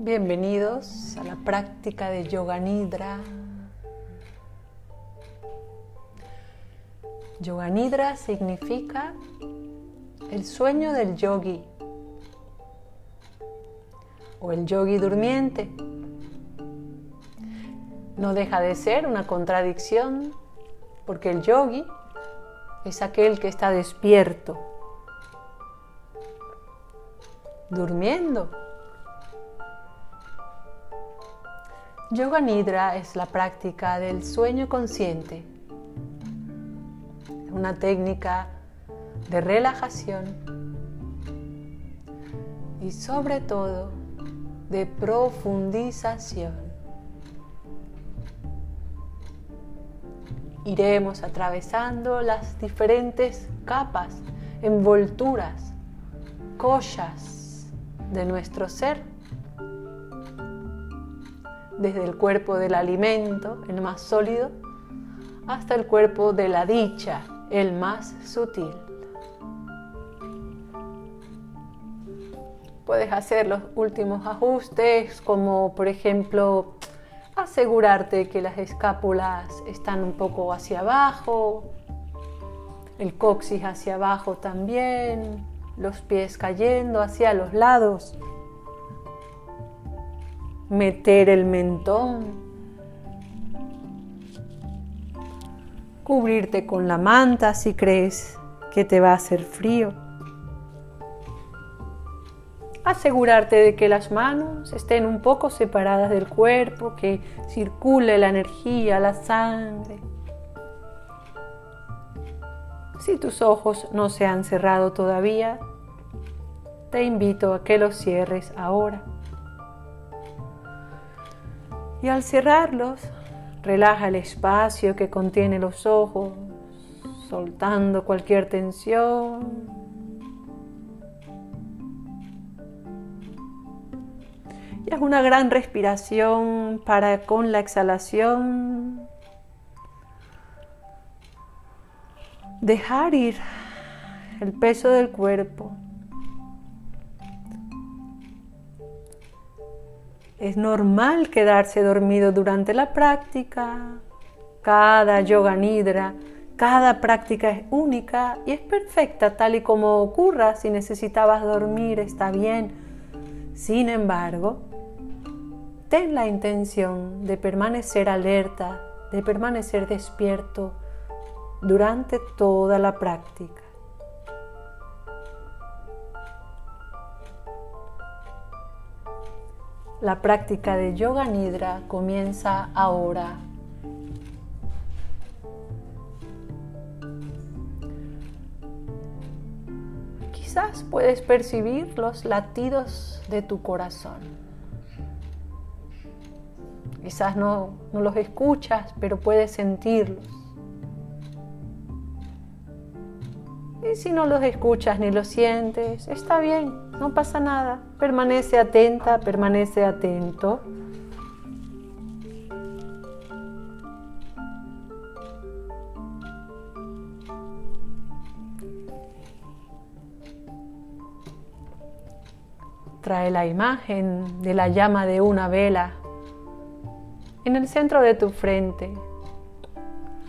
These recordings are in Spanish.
Bienvenidos a la práctica de Yoga Nidra. Yoga Nidra significa el sueño del yogi o el yogi durmiente. No deja de ser una contradicción porque el yogi es aquel que está despierto, durmiendo Yoga Nidra es la práctica del sueño consciente, una técnica de relajación y sobre todo de profundización. Iremos atravesando las diferentes capas, envolturas, collas de nuestro ser desde el cuerpo del alimento, el más sólido, hasta el cuerpo de la dicha, el más sutil. Puedes hacer los últimos ajustes, como por ejemplo asegurarte que las escápulas están un poco hacia abajo, el coxis hacia abajo también, los pies cayendo hacia los lados meter el mentón, cubrirte con la manta si crees que te va a hacer frío. Asegurarte de que las manos estén un poco separadas del cuerpo, que circule la energía, la sangre. Si tus ojos no se han cerrado todavía, te invito a que los cierres ahora. Y al cerrarlos, relaja el espacio que contiene los ojos, soltando cualquier tensión. Y una gran respiración para con la exhalación dejar ir el peso del cuerpo Es normal quedarse dormido durante la práctica. Cada yoga nidra, cada práctica es única y es perfecta tal y como ocurra. Si necesitabas dormir, está bien. Sin embargo, ten la intención de permanecer alerta, de permanecer despierto durante toda la práctica. La práctica de Yoga Nidra comienza ahora. Quizás puedes percibir los latidos de tu corazón. Quizás no, no los escuchas, pero puedes sentirlos. Y si no los escuchas ni los sientes, está bien, no pasa nada. Permanece atenta, permanece atento. Trae la imagen de la llama de una vela en el centro de tu frente,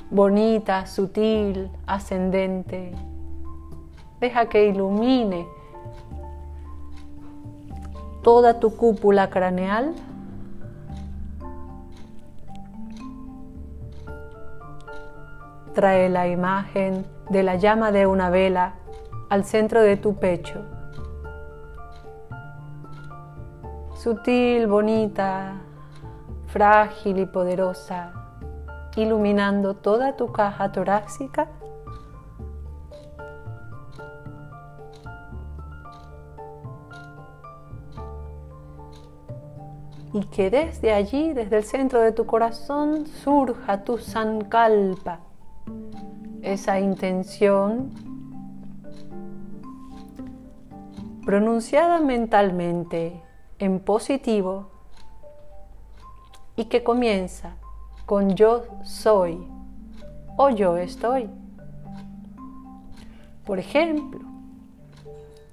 bonita, sutil, ascendente. Deja que ilumine toda tu cúpula craneal. Trae la imagen de la llama de una vela al centro de tu pecho. Sutil, bonita, frágil y poderosa, iluminando toda tu caja torácica. Y que desde allí, desde el centro de tu corazón, surja tu sankalpa, esa intención pronunciada mentalmente en positivo y que comienza con yo soy o yo estoy. Por ejemplo,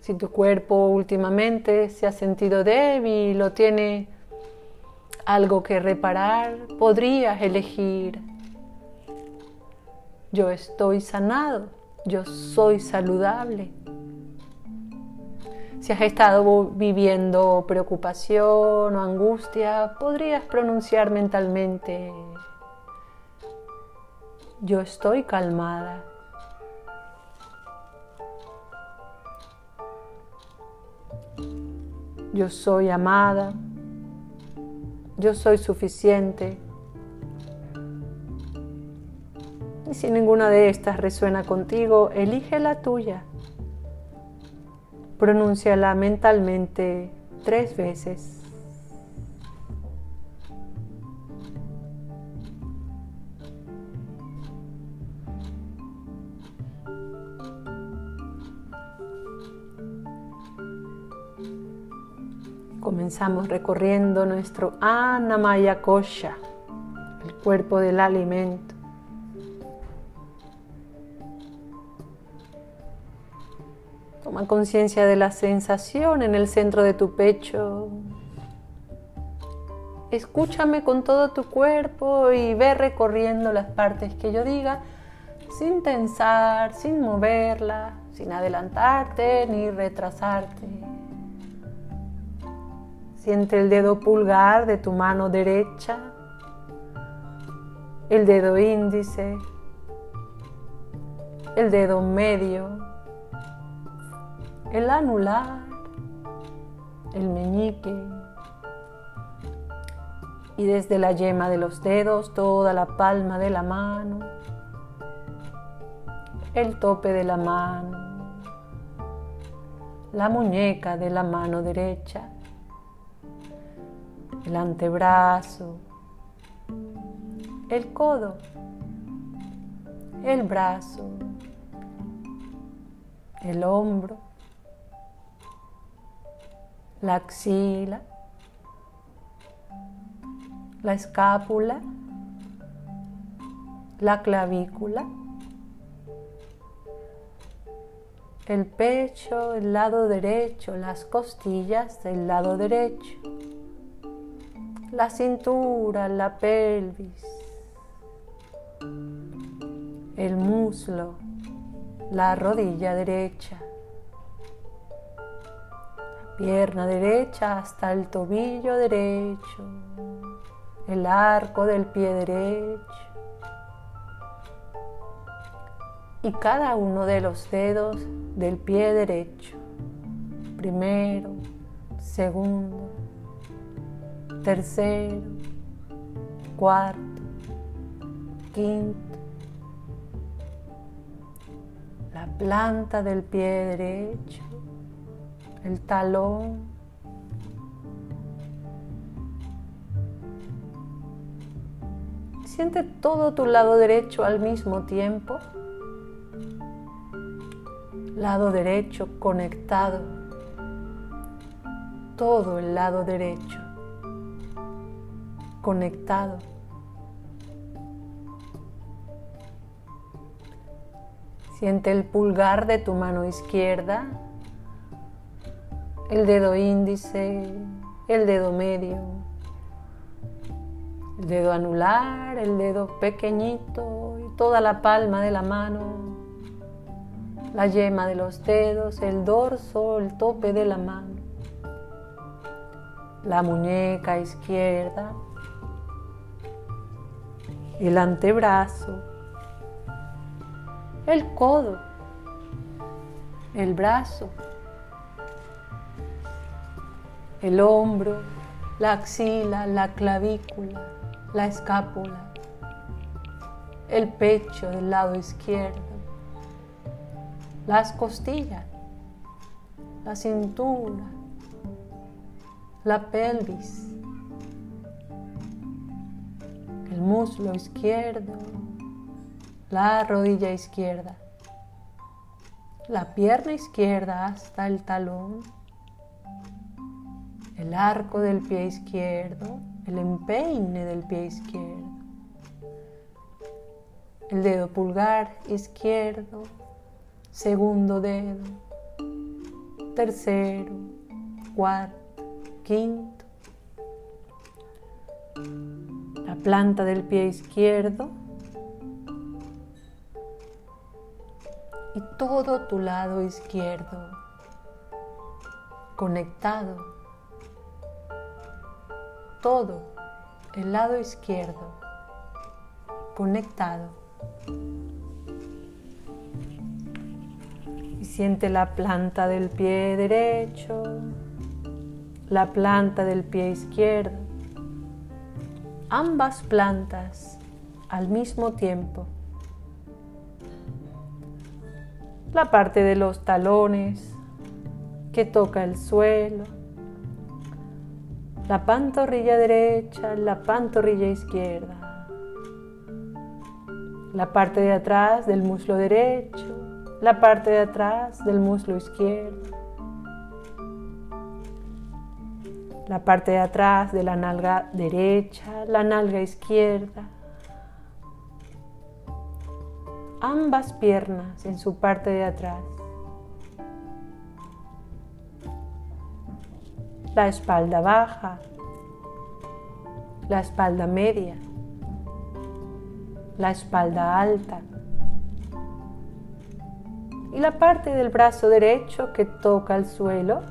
si tu cuerpo últimamente se ha sentido débil o tiene algo que reparar, podrías elegir, yo estoy sanado, yo soy saludable. Si has estado viviendo preocupación o angustia, podrías pronunciar mentalmente, yo estoy calmada. Yo soy amada. Yo soy suficiente. Y si ninguna de estas resuena contigo, elige la tuya. Pronúnciala mentalmente tres veces. Comenzamos recorriendo nuestro Anamaya Kosha, el cuerpo del alimento. Toma conciencia de la sensación en el centro de tu pecho. Escúchame con todo tu cuerpo y ve recorriendo las partes que yo diga sin tensar, sin moverla, sin adelantarte ni retrasarte. Siente el dedo pulgar de tu mano derecha, el dedo índice, el dedo medio, el anular, el meñique. Y desde la yema de los dedos toda la palma de la mano, el tope de la mano, la muñeca de la mano derecha, el antebrazo, el codo, el brazo, el hombro, la axila, la escápula, la clavícula, el pecho, el lado derecho, las costillas del lado derecho, la cintura, la pelvis, el muslo, la rodilla derecha, pierna derecha hasta el tobillo derecho, el arco del pie derecho. Y cada uno de los dedos del pie derecho, primero, segundo, tercero, cuarto, quinto, la planta del pie derecho, el talón, siente todo tu lado derecho al mismo tiempo, lado derecho conectado, todo el lado derecho conectado. Siente el pulgar de tu mano izquierda el dedo índice, el dedo medio, el dedo anular, el dedo pequeñito y toda la palma de la mano, la yema de los dedos, el dorso, el tope de la mano, la muñeca izquierda, el antebrazo, el codo, el brazo, el hombro, la axila, la clavícula, la escápula, el pecho del lado izquierdo, las costillas, la cintura, la pelvis, el muslo izquierdo, la rodilla izquierda, la pierna izquierda hasta el talón el arco del pie izquierdo, el empeine del pie segundo dedo, tercero, cuarto, quinto, la planta del pie izquierdo y todo tu lado izquierdo conectado, todo el lado izquierdo conectado. Y siente la planta del pie derecho, la planta del pie izquierdo, ambas plantas al mismo tiempo. La parte de los talones que toca el suelo, la pantorrilla derecha, la pantorrilla izquierda, la parte de atrás del muslo derecho, la parte de atrás del muslo izquierdo, la parte de atrás de la nalga derecha, la nalga izquierda, ambas piernas en su parte de atrás. La espalda baja, la espalda media, la espalda alta y la parte del brazo derecho que toca el suelo,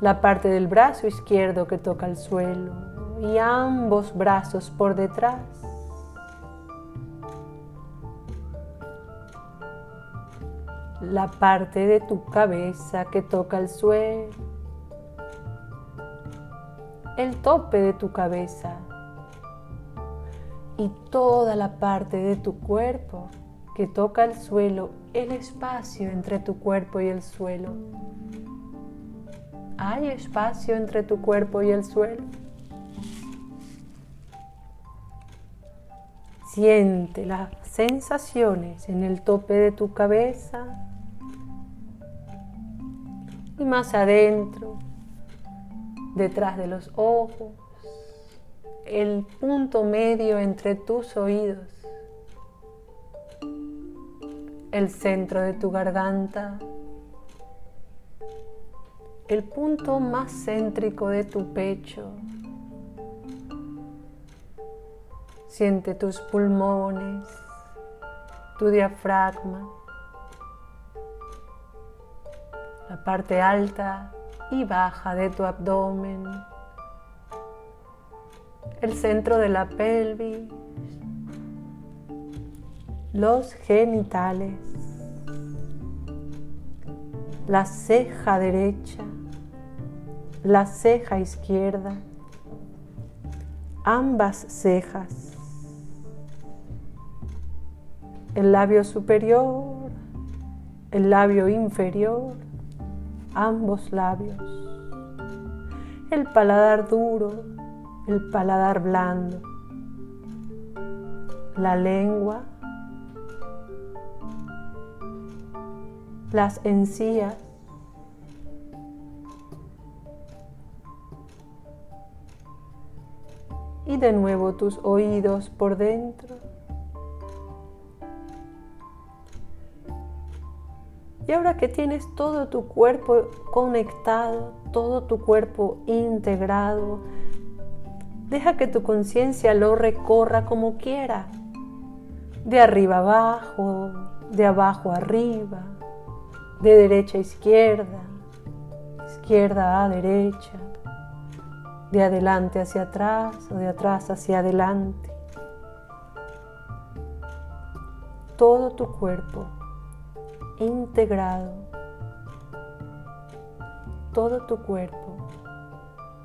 la parte del brazo izquierdo que toca el suelo y ambos brazos por detrás. La parte de tu cabeza que toca el suelo, el tope de tu cabeza y toda la parte de tu cuerpo que toca el suelo, el espacio entre tu cuerpo y el suelo. ¿Hay espacio entre tu cuerpo y el suelo? Siente las sensaciones en el tope de tu cabeza y más adentro, detrás de los ojos, el punto medio entre tus oídos, el centro de tu garganta, el punto más céntrico de tu pecho. Siente tus pulmones, tu diafragma, la parte alta y baja de tu abdomen, el centro de la pelvis, los genitales, la ceja derecha, la ceja izquierda, ambas cejas, el labio superior, el labio inferior, ambos labios, el paladar duro, el paladar blando, la lengua, las encías, y de nuevo tus oídos por dentro. Y ahora que tienes todo tu cuerpo conectado, todo tu cuerpo integrado, deja que tu conciencia lo recorra como quiera, de arriba abajo, de abajo arriba, de derecha a izquierda, izquierda a derecha, de adelante hacia atrás o de atrás hacia adelante. Todo tu cuerpo integrado, todo tu cuerpo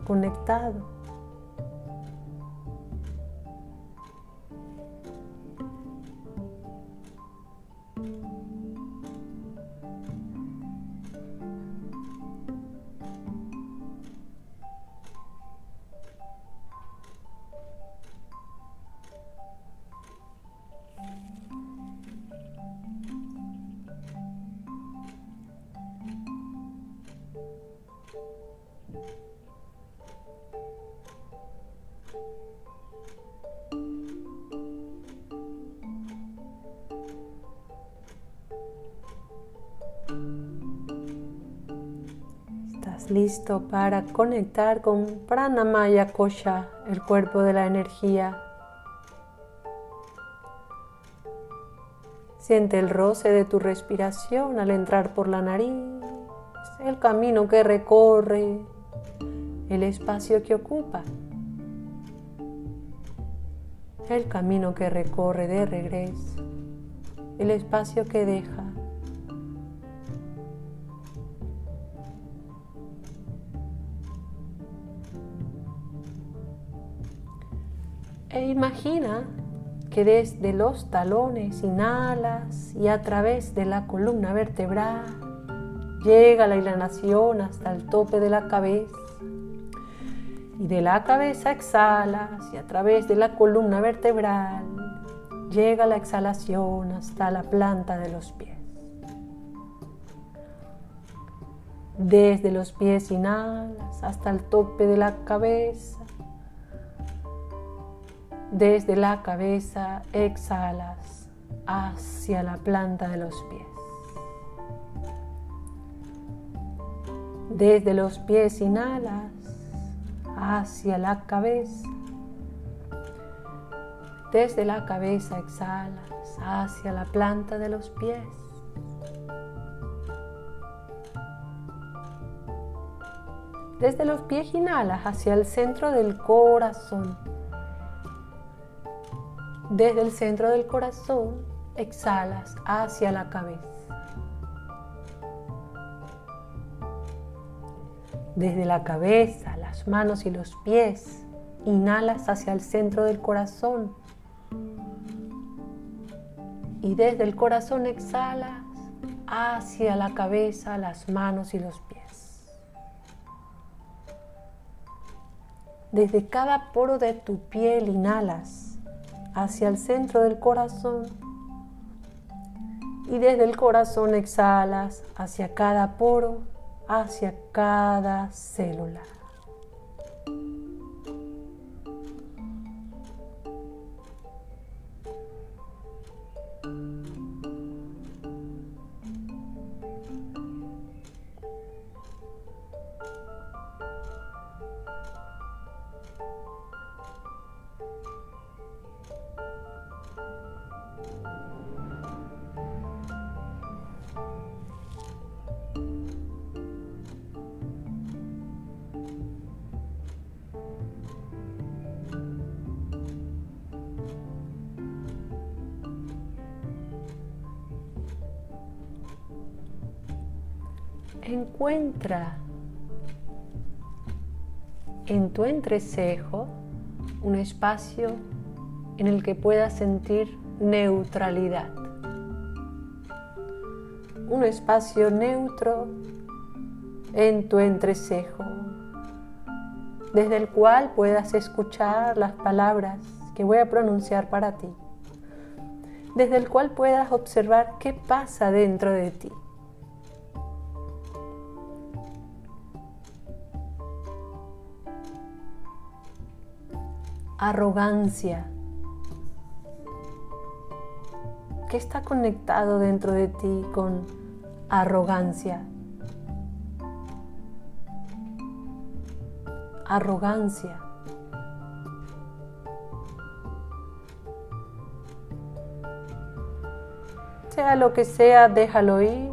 conectado. Listo para conectar con Pranamaya Kosha, el cuerpo de la energía. Siente el roce de tu respiración al entrar por la nariz, el camino que recorre, el espacio que ocupa, el camino que recorre de regreso, el espacio que deja. Que desde los talones inhalas y a través de la columna vertebral llega la inhalación hasta el tope de la cabeza. Y de la cabeza exhalas y a través de la columna vertebral llega la exhalación hasta la planta de los pies. Desde los pies inhalas hasta el tope de la cabeza desde la cabeza exhalas hacia la planta de los pies. Desde los pies inhalas hacia la cabeza. Desde la cabeza exhalas hacia la planta de los pies. Desde los pies inhalas hacia el centro del corazón. Desde el centro del corazón exhalas hacia la cabeza. Desde la cabeza, las manos y los pies, inhalas hacia el centro del corazón. Y desde el corazón exhalas hacia la cabeza, las manos y los pies. Desde cada poro de tu piel inhalas hacia el centro del corazón y desde el corazón exhalas hacia cada poro, hacia cada célula. Encuentra en tu entrecejo un espacio en el que puedas sentir neutralidad. Un espacio neutro en tu entrecejo, desde el cual puedas escuchar las palabras que voy a pronunciar para ti, desde el cual puedas observar qué pasa dentro de ti. Arrogancia. ¿Qué está conectado dentro de ti con arrogancia? Arrogancia. Sea lo que sea, déjalo ir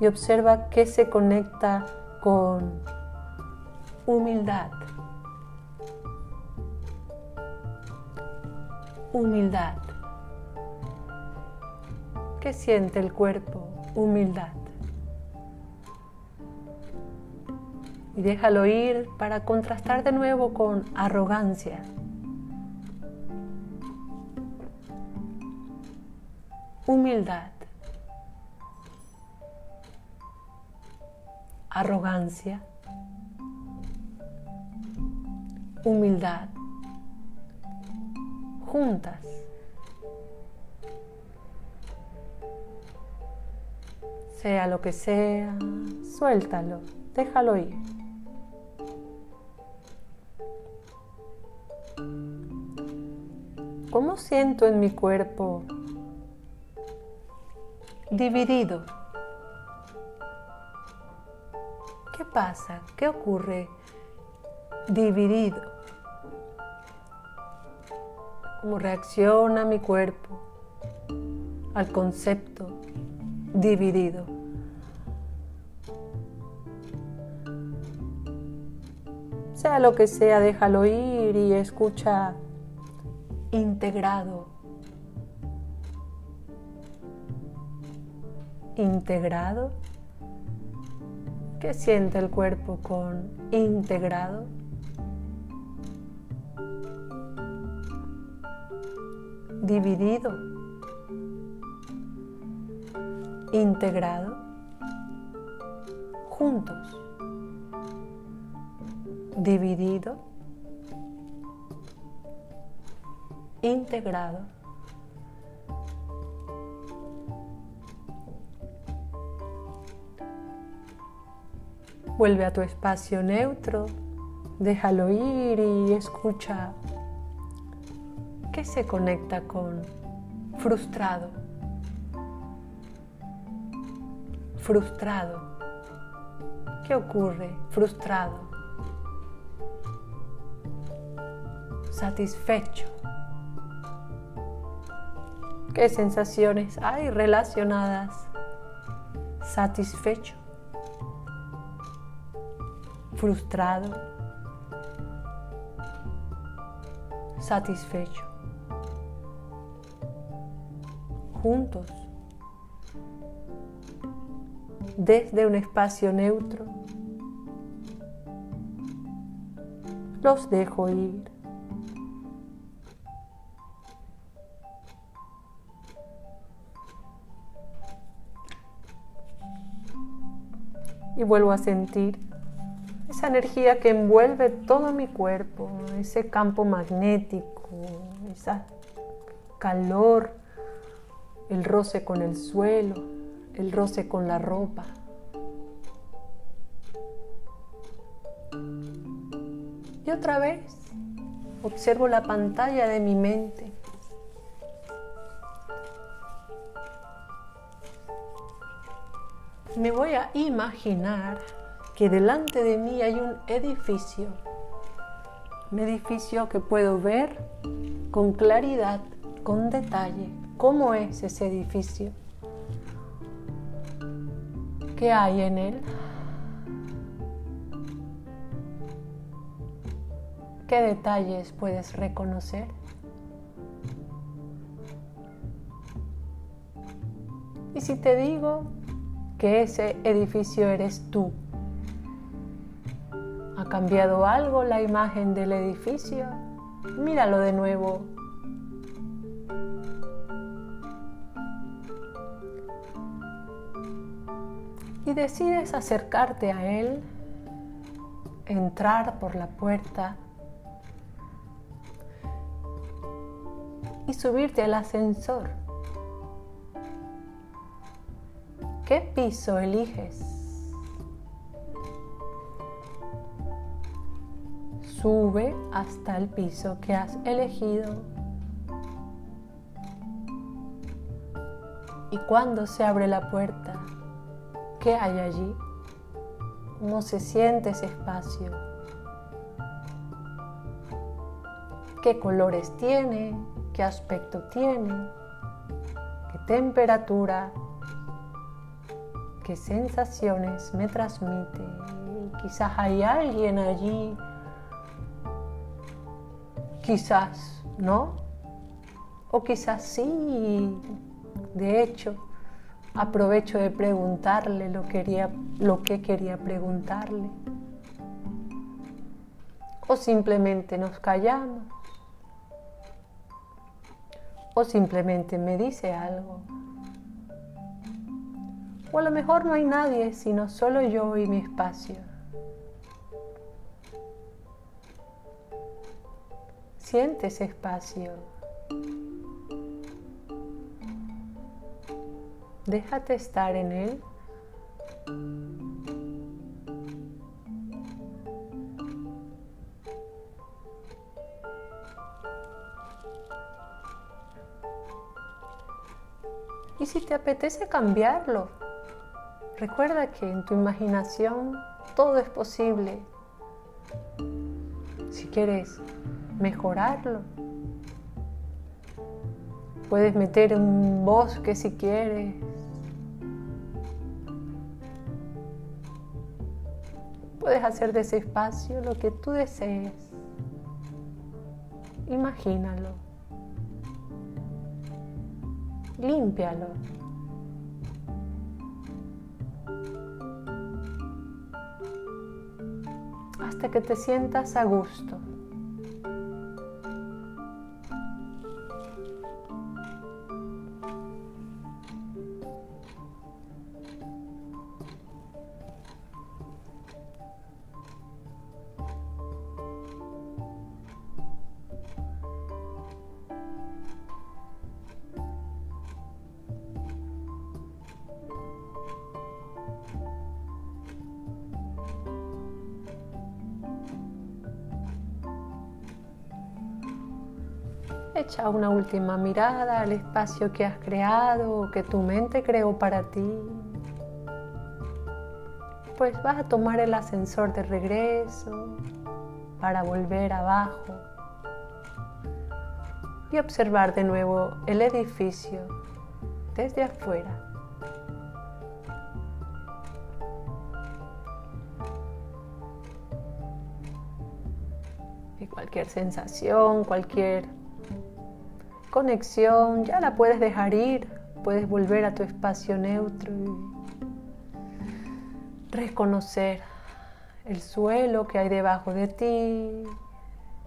y observa qué se conecta con humildad. Humildad. ¿Qué siente el cuerpo? Humildad. Y déjalo ir para contrastar de nuevo con arrogancia. Humildad. Arrogancia. Humildad juntas. Sea lo que sea, suéltalo, déjalo ir. ¿Cómo siento en mi cuerpo dividido? pasa? ¿Qué ocurre? Dividido. ¿Cómo reacciona mi cuerpo al concepto dividido? Sea lo que sea, déjalo ir y escucha integrado. Integrado. ¿Qué siente el cuerpo con integrado? Dividido. Integrado. Juntos. Dividido. Integrado. Vuelve a tu espacio neutro, déjalo ir y escucha qué se conecta con frustrado. Frustrado. ¿Qué ocurre? Frustrado. Satisfecho. ¿Qué sensaciones hay relacionadas? Satisfecho frustrado, satisfecho. Juntos, desde un espacio neutro, los dejo ir. Y vuelvo a sentir esa energía que envuelve todo mi cuerpo, ese campo magnético, ese calor, el roce con el suelo, el roce con la ropa. Y otra vez observo la pantalla de mi mente. Me voy a imaginar que delante de mí hay un edificio, un edificio que puedo ver con claridad, con detalle, cómo es ese edificio, qué hay en él, qué detalles puedes reconocer. Y si te digo que ese edificio eres tú, ¿Ha cambiado algo la imagen del edificio? Míralo de nuevo. Y decides acercarte a él, entrar por la puerta y subirte al ascensor. ¿Qué piso eliges? Sube hasta el piso que has elegido. Y cuando se abre la puerta, ¿qué hay allí? ¿Cómo se siente ese espacio? ¿Qué colores tiene? ¿Qué aspecto tiene? ¿Qué temperatura? ¿Qué sensaciones me transmite? Quizás hay alguien allí Quizás no, o quizás sí. De hecho, aprovecho de preguntarle lo, quería, lo que quería preguntarle. O simplemente nos callamos. O simplemente me dice algo. O a lo mejor no hay nadie, sino solo yo y mi espacio. Siente ese espacio. Déjate estar en él. Y si te apetece cambiarlo, recuerda que en tu imaginación todo es posible. Si quieres mejorarlo, puedes meter un bosque si quieres. Puedes hacer de ese espacio lo que tú desees. Imagínalo. Límpialo. hasta que te sientas a gusto. Echa una última mirada al espacio que has creado, que tu mente creó para ti. Pues vas a tomar el ascensor de regreso para volver abajo y observar de nuevo el edificio desde afuera. Y cualquier sensación, cualquier conexión, ya la puedes dejar ir, puedes volver a tu espacio neutro y reconocer el suelo que hay debajo de ti,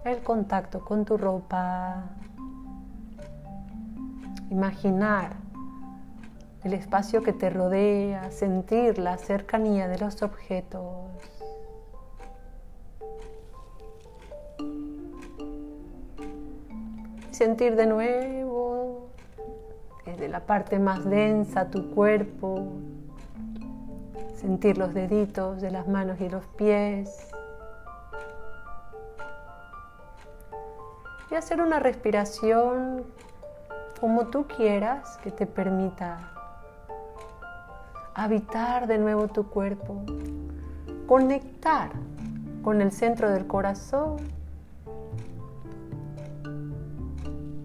el contacto con tu ropa, imaginar el espacio que te rodea, sentir la cercanía de los objetos. Sentir de nuevo desde la parte más densa tu cuerpo, sentir los deditos de las manos y los pies. Y hacer una respiración como tú quieras que te permita habitar de nuevo tu cuerpo, conectar con el centro del corazón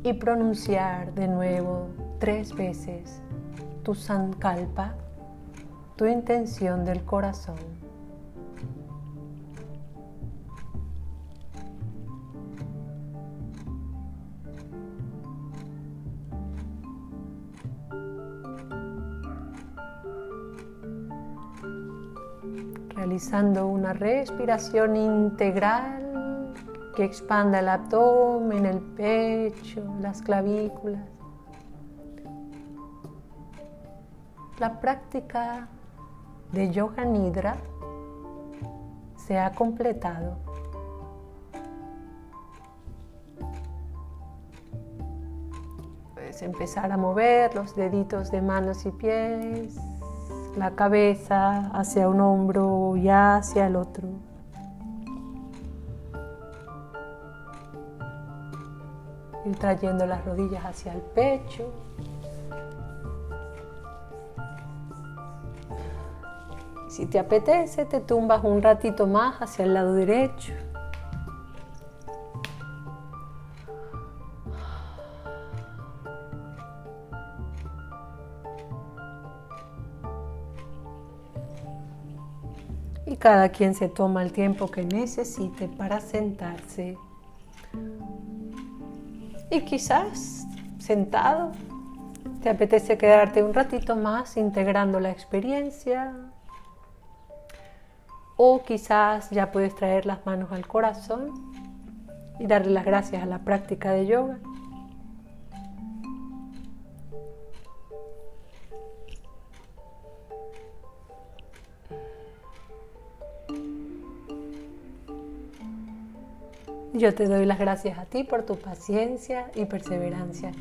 y pronunciar de nuevo tres veces tu sankalpa, tu intención del corazón. Realizando una respiración integral que expanda el abdomen, el pecho, las clavículas. La práctica de Yoga Nidra se ha completado. Puedes empezar a mover los deditos de manos y pies, la cabeza hacia un hombro y hacia el otro. Trayendo las rodillas hacia el pecho. Si te apetece, te tumbas un ratito más hacia el lado derecho. Y cada quien se toma el tiempo que necesite para sentarse y quizás sentado te apetece quedarte un ratito más integrando la experiencia. O quizás ya puedes traer las manos al corazón y darle las gracias a la práctica de yoga. Yo te doy las gracias a ti por tu paciencia y perseverancia.